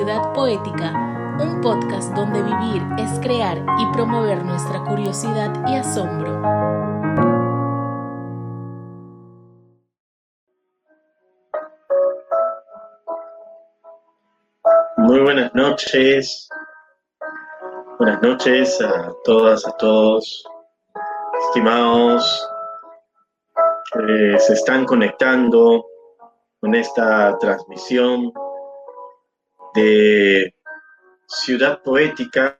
Ciudad Poética, un podcast donde vivir es crear y promover nuestra curiosidad y asombro. Muy buenas noches. Buenas noches a todas, a todos, estimados. que se están conectando con esta transmisión de Ciudad Poética,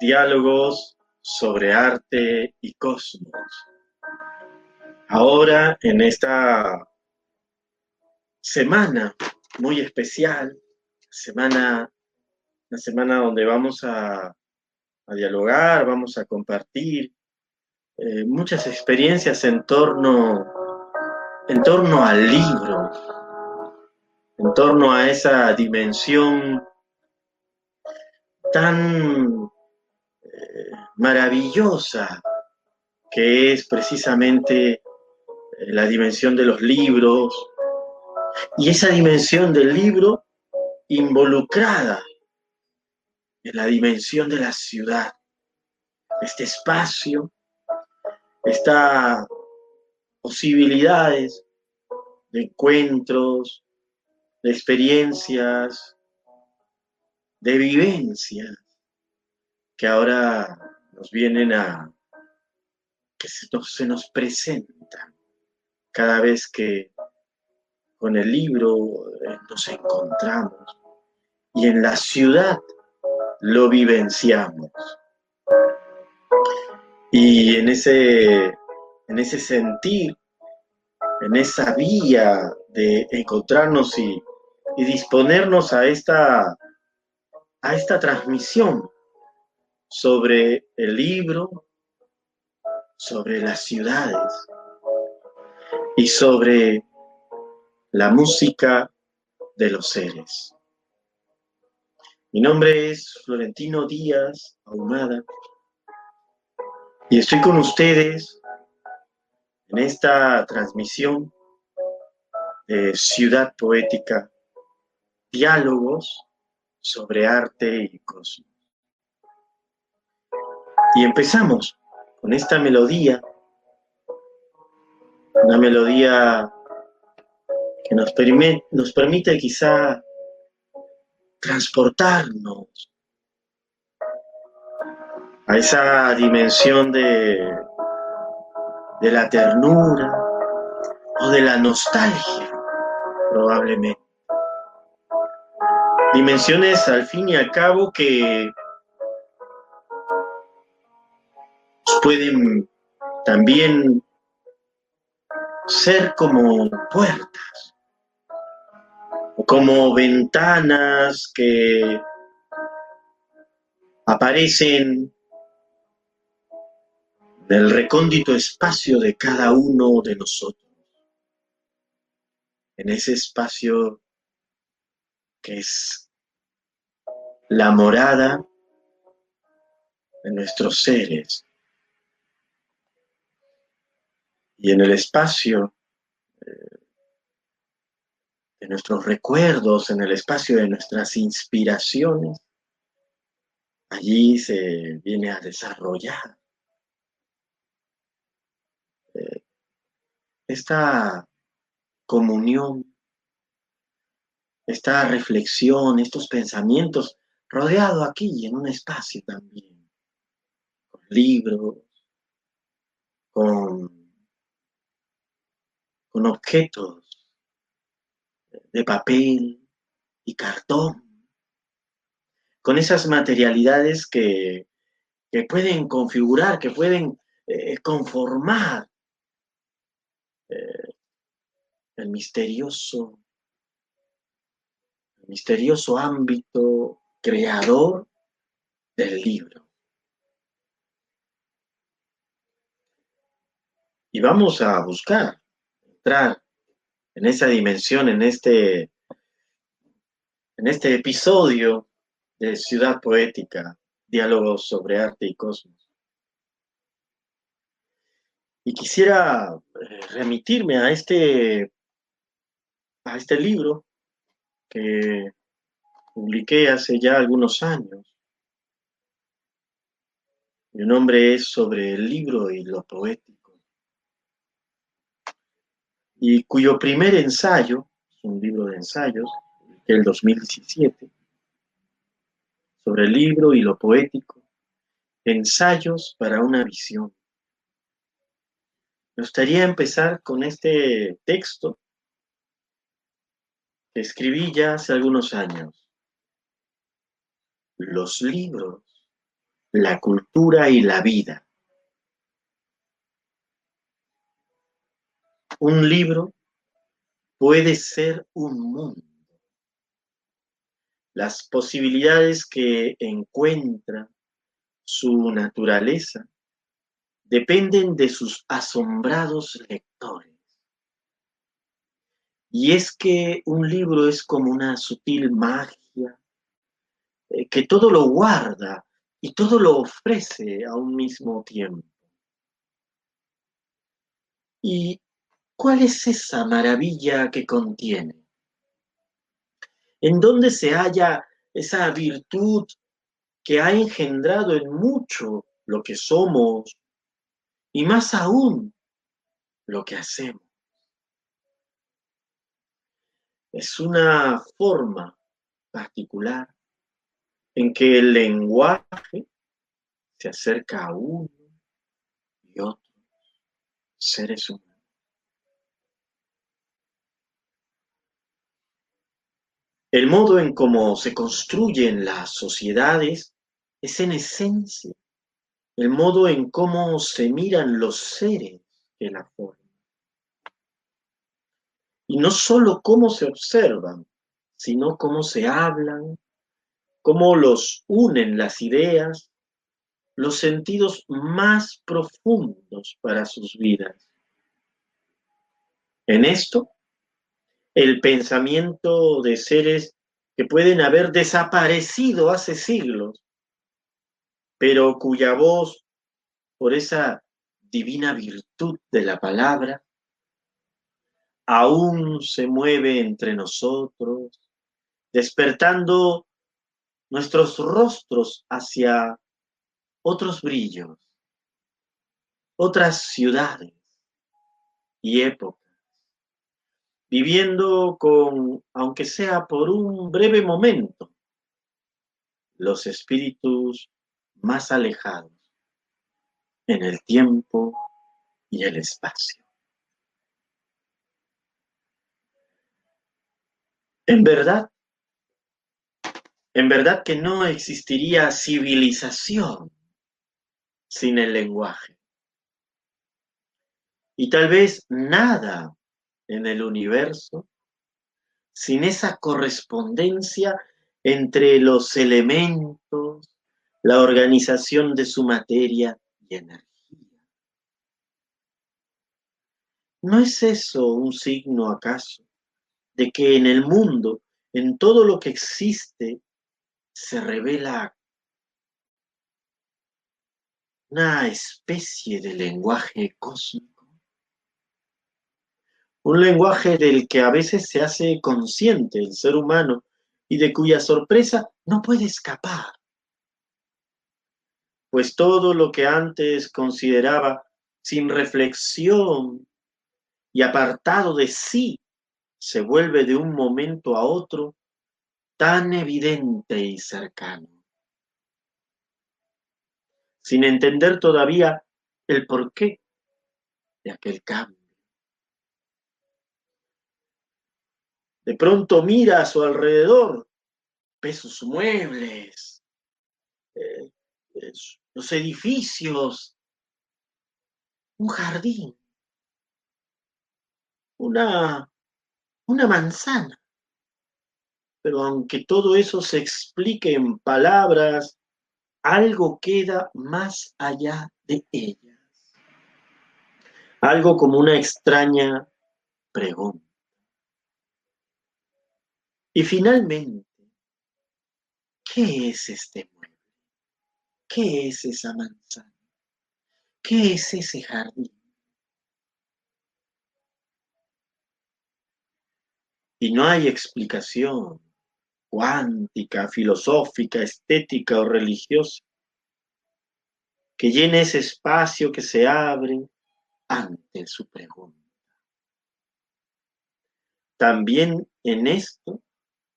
diálogos sobre arte y cosmos. Ahora, en esta semana muy especial, semana, una semana donde vamos a, dialogar, vamos a compartir eh, muchas experiencias en torno, en torno al libro, en torno a esa dimensión tan eh, maravillosa que es precisamente eh, la dimensión de los libros. Y esa dimensión del libro involucrada en la dimensión de la ciudad, este espacio, estas posibilidades de encuentros, de experiencias, de vivencias que ahora nos vienen a, que se nos, se nos presentan cada vez que con el libro eh, nos encontramos y en la ciudad lo vivenciamos. Y en ese, en ese sentir, en esa vía de encontrarnos y y disponernos a esta, a esta transmisión sobre el libro, sobre las ciudades y sobre la música de los seres. Mi nombre es Florentino Díaz Ahumada y estoy con ustedes en esta transmisión de Ciudad Poética diálogos sobre arte y cosmos. Y empezamos con esta melodía, una melodía que nos, permite, nos permite quizá transportarnos a esa dimensión de, de la ternura o de la nostalgia, probablemente. Dimensiones al fin y al cabo que pueden también ser como puertas como ventanas que aparecen del recóndito espacio de cada uno de nosotros. En ese espacio que es la morada de nuestros seres. Y en el espacio eh, de nuestros recuerdos, en el espacio de nuestras inspiraciones, allí se viene a desarrollar eh, esta comunión, esta reflexión, estos pensamientos rodeado aquí en un espacio también, con libros, con, con objetos de papel y cartón, con esas materialidades que, que pueden configurar, que pueden eh, conformar eh, el misterioso, el misterioso ámbito creador del libro. Y vamos a buscar entrar en esa dimensión, en este, en este episodio de Ciudad Poética, diálogos sobre arte y cosmos. Y quisiera eh, remitirme a este, a este libro que publiqué hace ya algunos años. Mi nombre es sobre el libro y lo poético, y cuyo primer ensayo, un libro de ensayos, del 2017, sobre el libro y lo poético, ensayos para una visión. Me gustaría empezar con este texto que escribí ya hace algunos años. Los libros, la cultura y la vida. Un libro puede ser un mundo. Las posibilidades que encuentra su naturaleza dependen de sus asombrados lectores. Y es que un libro es como una sutil magia que todo lo guarda y todo lo ofrece a un mismo tiempo. ¿Y cuál es esa maravilla que contiene? ¿En dónde se halla esa virtud que ha engendrado en mucho lo que somos y más aún lo que hacemos. Es una forma particular en que el lenguaje se acerca a uno y otros seres humanos. El modo en cómo se construyen las sociedades es en esencia el modo en cómo se miran los seres que la forman. Y no solo cómo se observan, sino cómo se hablan, cómo los unen las ideas, los sentidos más profundos para sus vidas. En esto, el pensamiento de seres que pueden haber desaparecido hace siglos pero cuya voz, por esa divina virtud de la palabra, aún se mueve entre nosotros, despertando nuestros rostros hacia otros brillos, otras ciudades y épocas, viviendo con, aunque sea por un breve momento, los espíritus más alejados en el tiempo y el espacio. En verdad, en verdad que no existiría civilización sin el lenguaje. Y tal vez nada en el universo sin esa correspondencia entre los elementos, la organización de su materia y energía. ¿No es eso un signo acaso de que en el mundo, en todo lo que existe, se revela una especie de lenguaje cósmico? Un lenguaje del que a veces se hace consciente el ser humano y de cuya sorpresa no puede escapar pues todo lo que antes consideraba sin reflexión y apartado de sí, se vuelve de un momento a otro tan evidente y cercano. Sin entender todavía el porqué de aquel cambio. De pronto mira a su alrededor, ve sus muebles, eh, los edificios, un jardín, una, una manzana. Pero aunque todo eso se explique en palabras, algo queda más allá de ellas. Algo como una extraña pregunta. Y finalmente, ¿qué es este mundo? ¿Qué es esa manzana? ¿Qué es ese jardín? Y no hay explicación cuántica, filosófica, estética o religiosa, que llene ese espacio que se abre ante su pregunta. También en esto,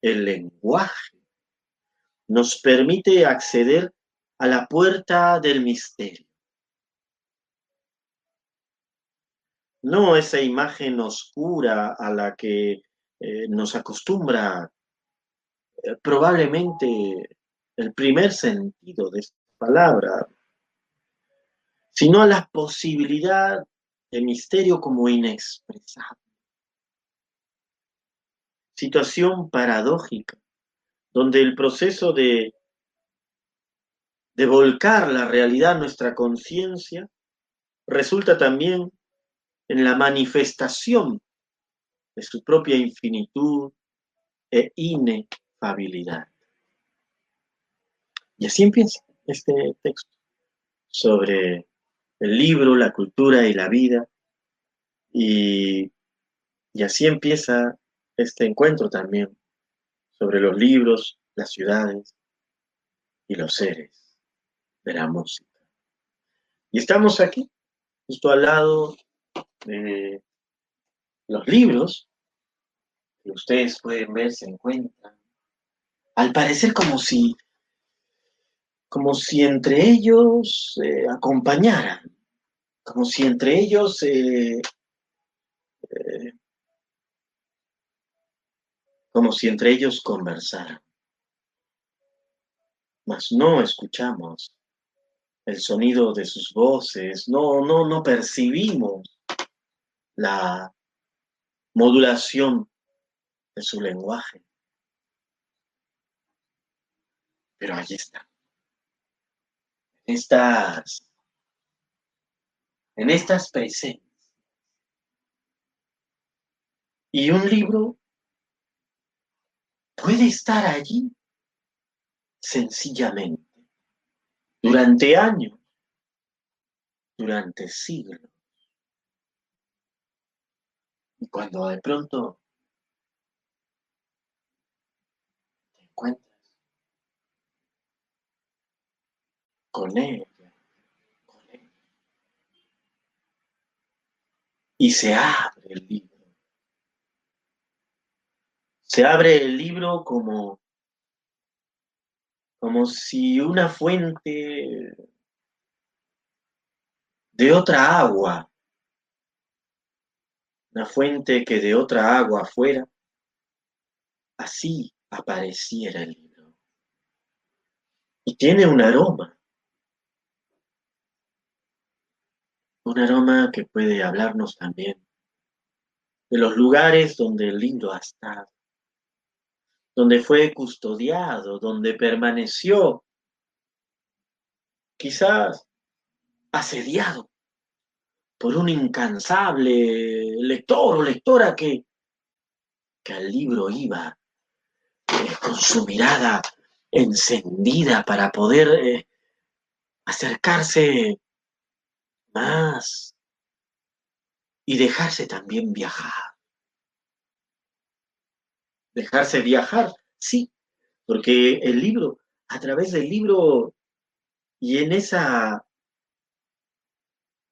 el lenguaje nos permite acceder a la puerta del misterio. No esa imagen oscura a la que eh, nos acostumbra eh, probablemente el primer sentido de esta palabra, sino la posibilidad de misterio como inexpresable. Situación paradójica, donde el proceso de, de volcar la realidad a nuestra conciencia resulta también en la manifestación de su propia infinitud e inefabilidad. Y así empieza este texto sobre el libro, la cultura y la vida. Y, y así empieza este encuentro también sobre los libros, las ciudades y los seres de la música. Y estamos aquí, justo al lado de los libros que ustedes pueden ver se encuentran, al parecer como si, como si entre ellos eh, acompañaran, como si entre ellos eh, eh, como si entre ellos conversaran. Mas no escuchamos el sonido de sus voces, no, no, no percibimos la modulación de su lenguaje. Pero allí está. En estas, en estas presencias. Y un libro puede estar allí sencillamente durante años, durante siglos. Y cuando de pronto te encuentras con ella, con él, y se abre el libro. Se abre el libro como, como si una fuente de otra agua una fuente que de otra agua fuera, así apareciera el libro. Y tiene un aroma, un aroma que puede hablarnos también de los lugares donde el libro ha estado, donde fue custodiado, donde permaneció, quizás asediado por un incansable lector o lectora que, que al libro iba con su mirada encendida para poder eh, acercarse más y dejarse también viajar. Dejarse viajar, sí, porque el libro, a través del libro y en esa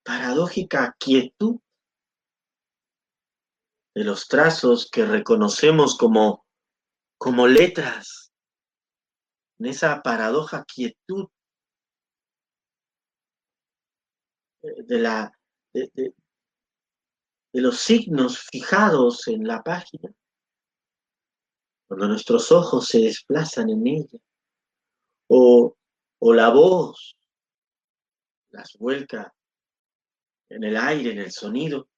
paradójica quietud de los trazos que reconocemos como, como letras, en esa paradoja quietud de, la, de, de, los signos fijados en la página, cuando nuestros ojos se desplazan en ella, o, o la voz. Las vuelca en el aire, en el sonido,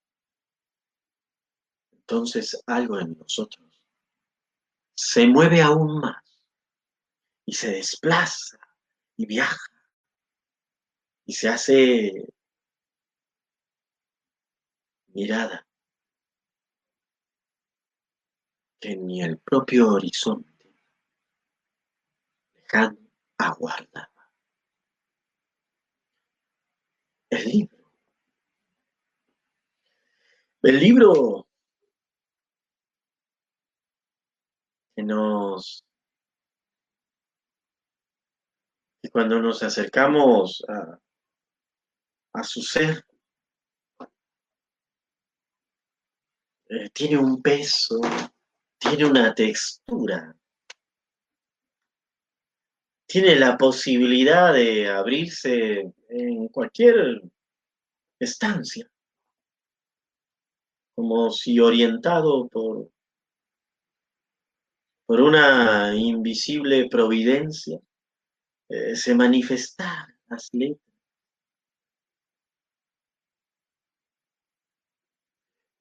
entonces algo en nosotros se mueve aún más. Y se desplaza y viaja. Y se hace mirada que ni el propio horizonte lejano aguardaba. El libro. El libro que nos y cuando nos acercamos a, a su ser eh, tiene un peso, tiene una textura, tiene la posibilidad de abrirse en cualquier estancia, como si orientado por, por una invisible providencia, eh, se manifestara las letras.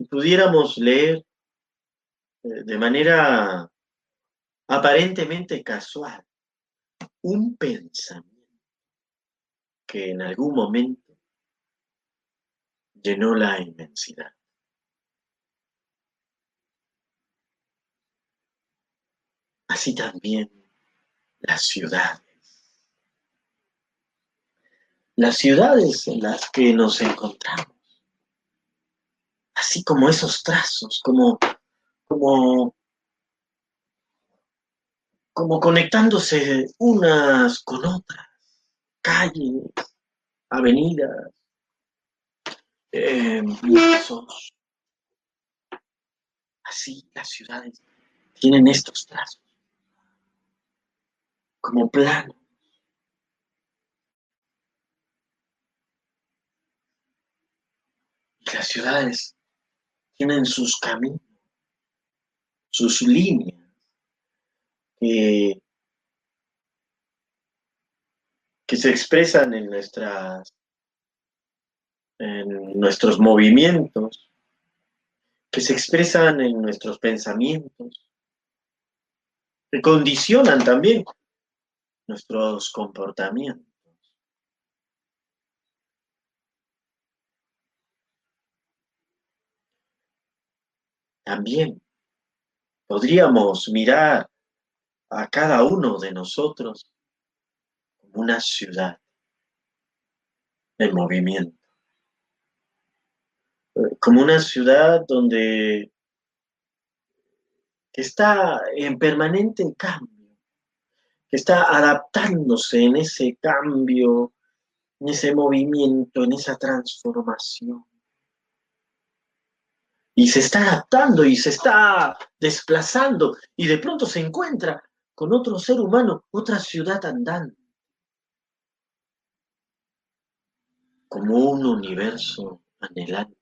Pudiéramos leer eh, de manera aparentemente casual un pensamiento que en algún momento llenó la inmensidad. Así también las ciudades. Las ciudades en las que nos encontramos. Así como esos trazos, como, como como conectándose unas con otras, calles, avenidas, eh, Así las ciudades tienen estos trazos, como planos. Las ciudades tienen sus caminos, sus líneas que, se expresan en nuestras en nuestros movimientos, que se expresan en nuestros pensamientos, que condicionan también nuestros comportamientos. También podríamos mirar a cada uno de nosotros como una ciudad en movimiento, como una ciudad donde que está en permanente cambio, que está adaptándose en ese cambio, en ese movimiento, en esa transformación. Y se está adaptando y se está desplazando y de pronto se encuentra con otro ser humano, otra ciudad andante, como un universo anhelante,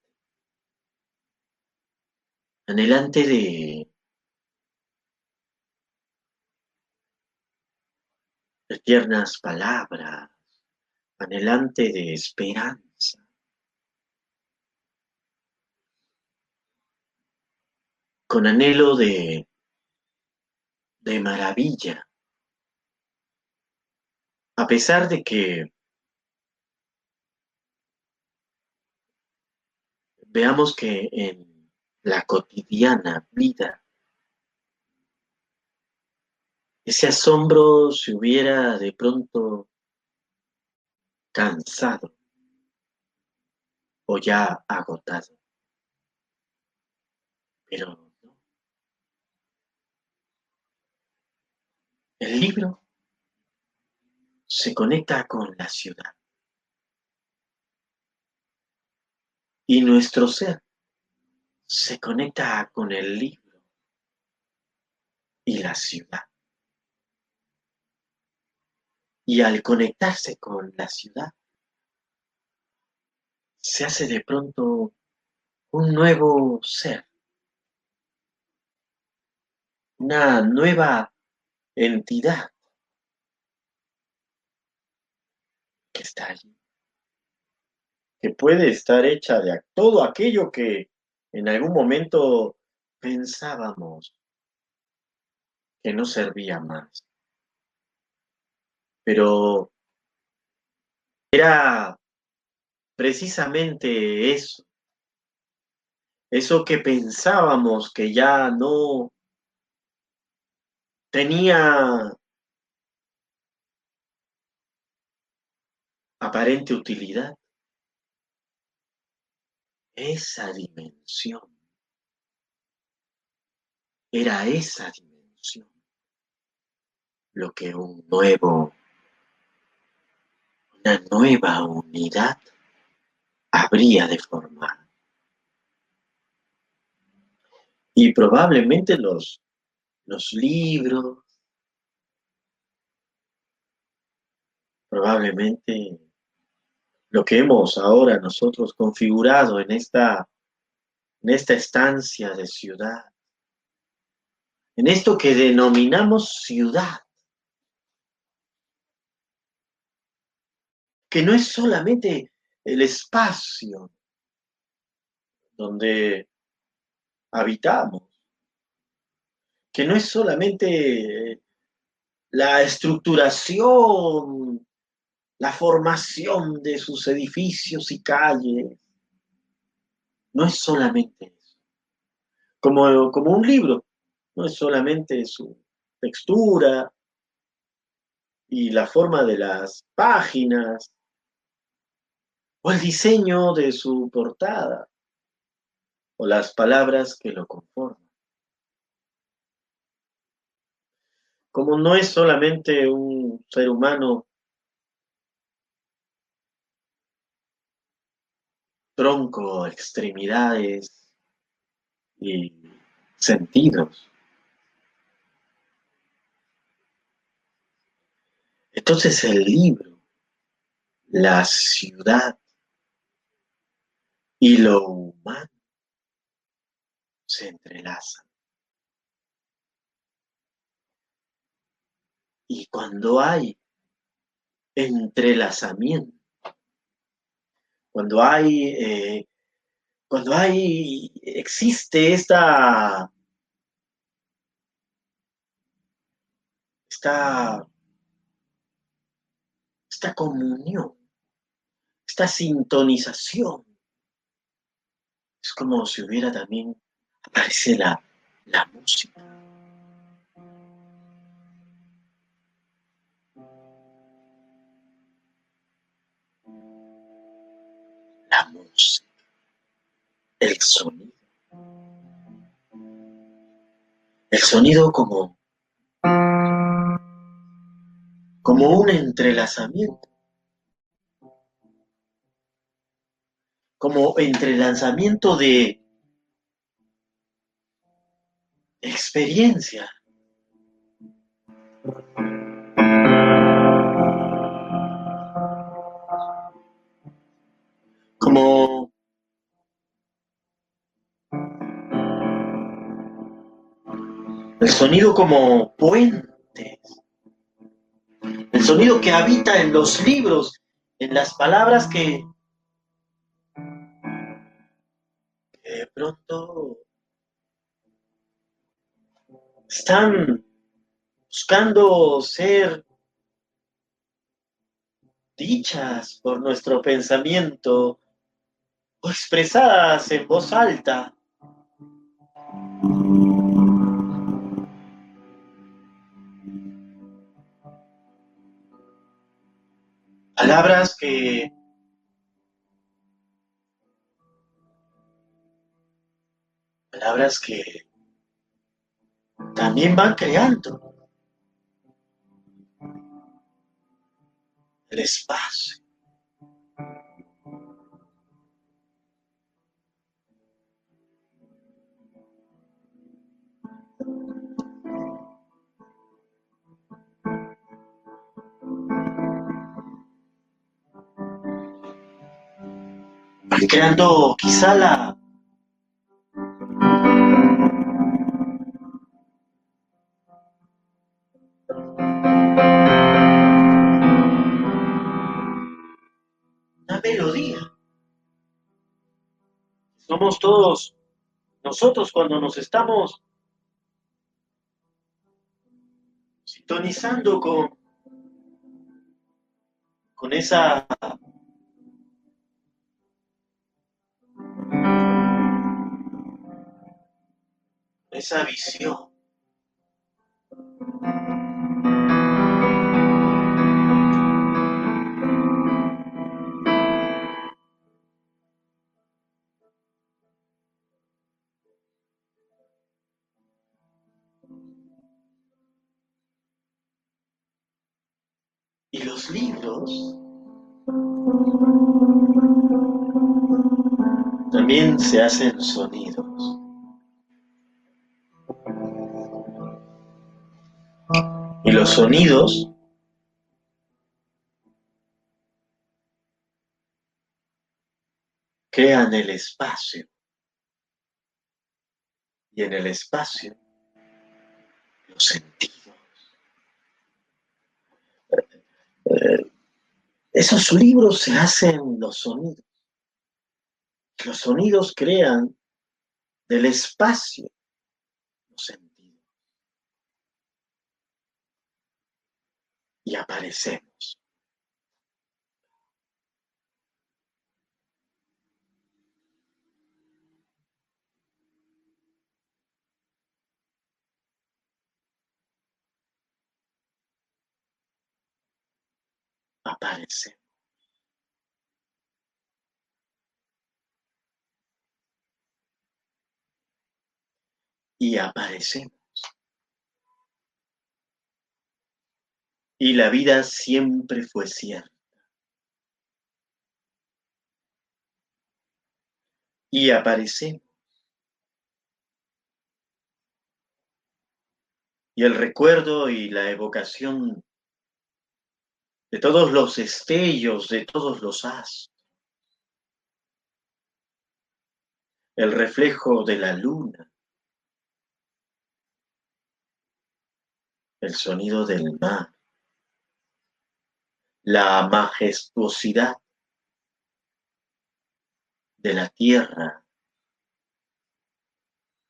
anhelante de, de tiernas palabras, anhelante de esperanza. Con anhelo de de maravilla. A pesar de que veamos que en la cotidiana vida ese asombro se hubiera de pronto cansado o ya agotado. Pero El libro se conecta con la ciudad. Y nuestro ser se conecta con el libro y la ciudad. Y al conectarse con la ciudad, se hace de pronto un nuevo ser, una nueva entidad. Que está allí, que puede estar hecha de todo aquello que en algún momento pensábamos que no servía más. Pero era precisamente eso, eso que pensábamos que ya no tenía aparente utilidad. Esa dimensión era esa dimensión lo que un nuevo una nueva unidad habría de formar. Y probablemente los, los libros, probablemente lo que hemos ahora nosotros configurado en esta, en esta estancia de ciudad, en esto que denominamos ciudad, que no es solamente el espacio donde habitamos, que no es solamente la estructuración, la formación de sus edificios y calles, no es solamente eso. Como, como un libro, no es solamente su textura y la forma de las páginas, o el diseño de su portada, o las palabras que lo conforman. Como no es solamente un ser humano tronco, extremidades y sentidos. Entonces el libro, la ciudad, y lo humano se entrelazan. Y cuando hay entrelazamiento, cuando hay, eh, cuando hay, existe esta, esta, esta comunión, esta sintonización, es como si hubiera también, aparece la, la música. El sonido. El sonido como, como un entrelazamiento. como entrelazamiento de experiencia. El sonido como puentes. El sonido que habita en los libros, en las palabras que de pronto están buscando ser dichas por nuestro pensamiento o expresadas en voz alta. Palabras que palabras que también van creando el espacio. Creando quizá la Somos todos nosotros cuando nos estamos sintonizando con, con esa esa visión. Y los libros También se hacen sonidos. Los sonidos crean el espacio. Y en el espacio, los sentidos. Eh, esos libros se hacen los sonidos. Los sonidos crean del espacio los sentidos. Y aparecemos. Aparecemos. y aparecemos. Y la vida siempre fue cierta. Y aparecemos. Y el recuerdo y la evocación de todos los estellos, de todos los astros. El reflejo de la luna el sonido del mar, la majestuosidad de la tierra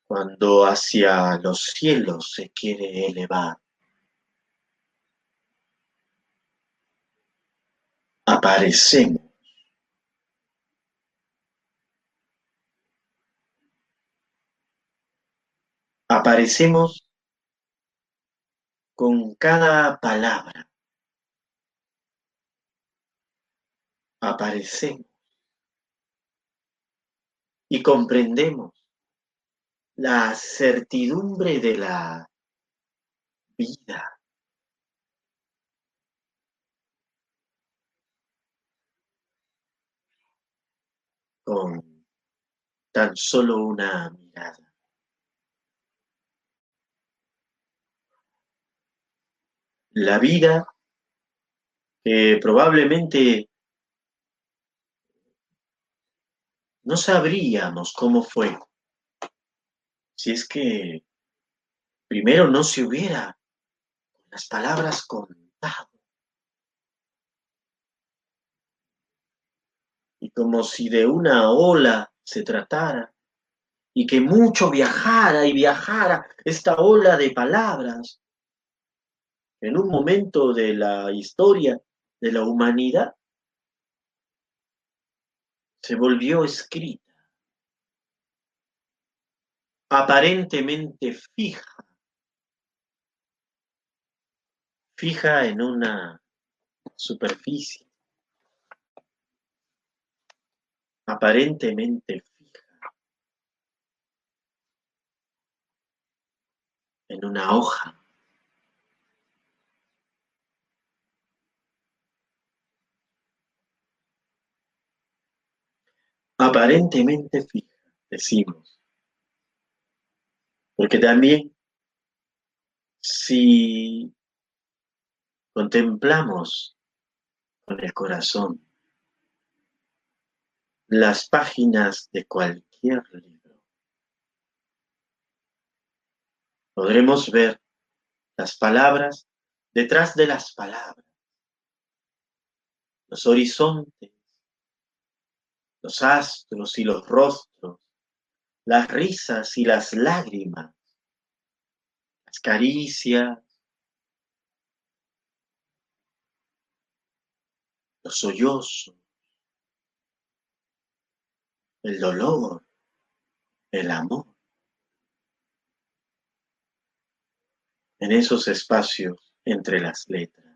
cuando hacia los cielos se quiere elevar. Aparecemos. Aparecemos con cada palabra aparecemos y comprendemos la certidumbre de la vida. Con tan solo una mirada. la vida que probablemente no sabríamos cómo fue si es que primero no se hubiera las palabras contado. Y como si de una ola se tratara, y que mucho viajara y viajara esta ola de palabras, en un momento de la historia de la humanidad, se volvió escrita, aparentemente fija, fija en una superficie, aparentemente fija, en una hoja. Aparentemente fija, decimos. Porque también si contemplamos con el corazón las páginas de cualquier libro, podremos ver las palabras detrás de las palabras, los horizontes los astros y los rostros, las risas y las lágrimas, las caricias, los sollozos, el dolor, el amor. En esos espacios entre las letras.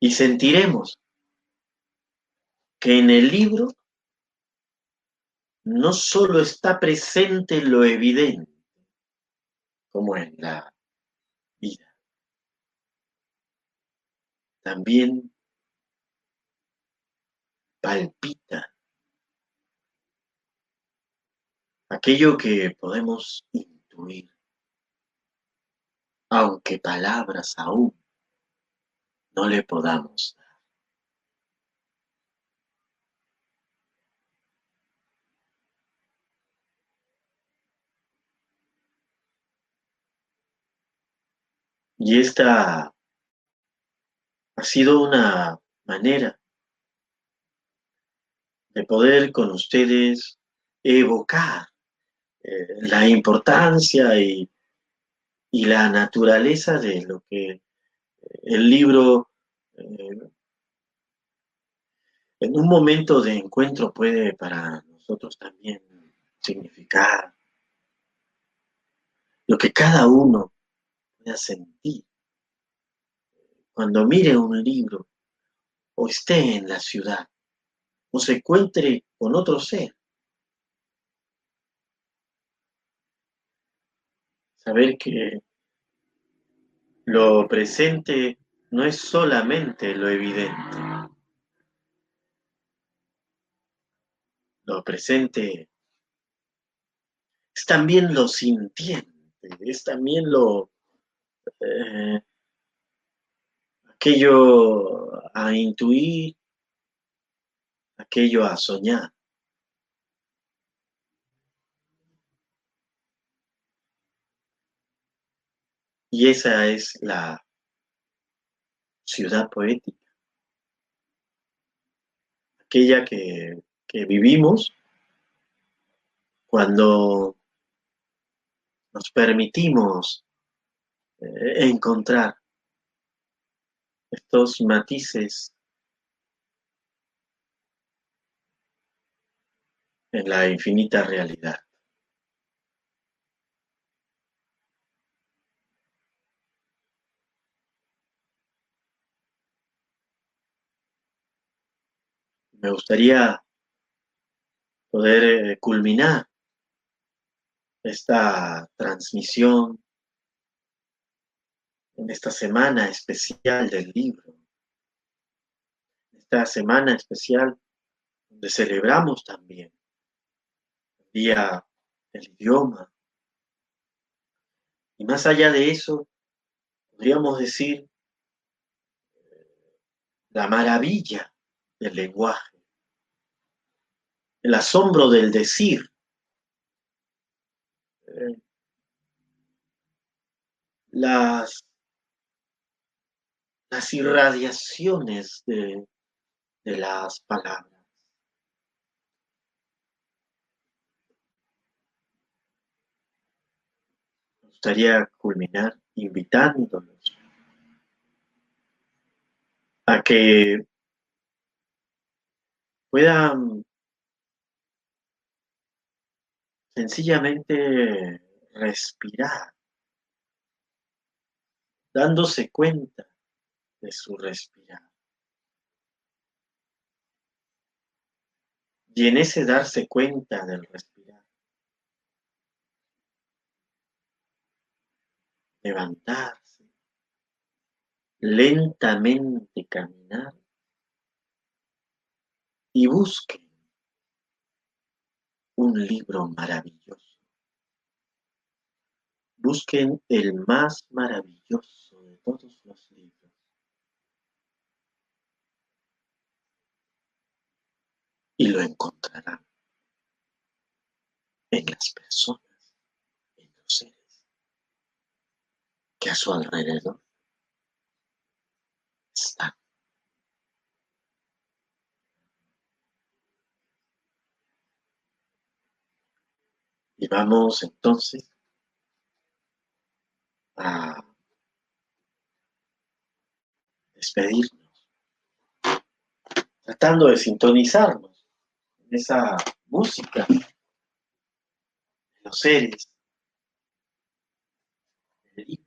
Y sentiremos que en el libro no solo está presente lo evidente, como en la vida, también palpita aquello que podemos intuir, aunque palabras aún no le podamos dar. Y esta ha sido una manera de poder con ustedes evocar eh, la importancia y, y, la naturaleza de lo que el libro eh, en un momento de encuentro puede para nosotros también significar lo que cada uno pueda sentir cuando mire un libro o esté en la ciudad o se encuentre con otro ser. Saber que lo presente no es solamente lo evidente. Lo presente es también lo sintiente, es también lo eh, aquello a intuir, aquello a soñar. Y esa es la ciudad poética, aquella que, vivimos cuando nos permitimos eh, encontrar estos matices en la infinita realidad. Me gustaría poder eh, culminar esta transmisión en esta semana especial del libro, esta semana especial donde celebramos también el día del idioma. Y más allá de eso, podríamos decir eh, la maravilla del lenguaje, el asombro del decir. Las, las irradiaciones de, de las palabras. Me gustaría culminar invitándolos a que puedan sencillamente respirar, dándose cuenta de su respirar. Y en ese darse cuenta del respirar, levantarse, lentamente caminar y busquen un libro maravilloso. Busquen el más maravilloso de todos los libros. Y lo encontrarán en las personas, en los seres que a su alrededor están. Y vamos entonces a despedirnos, tratando de sintonizarnos en esa música de los seres del libro.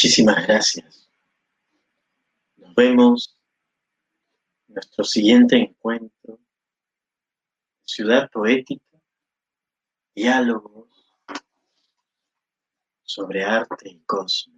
Muchísimas gracias. Nos vemos en nuestro siguiente encuentro. Ciudad Poética, diálogos sobre arte y cosmos.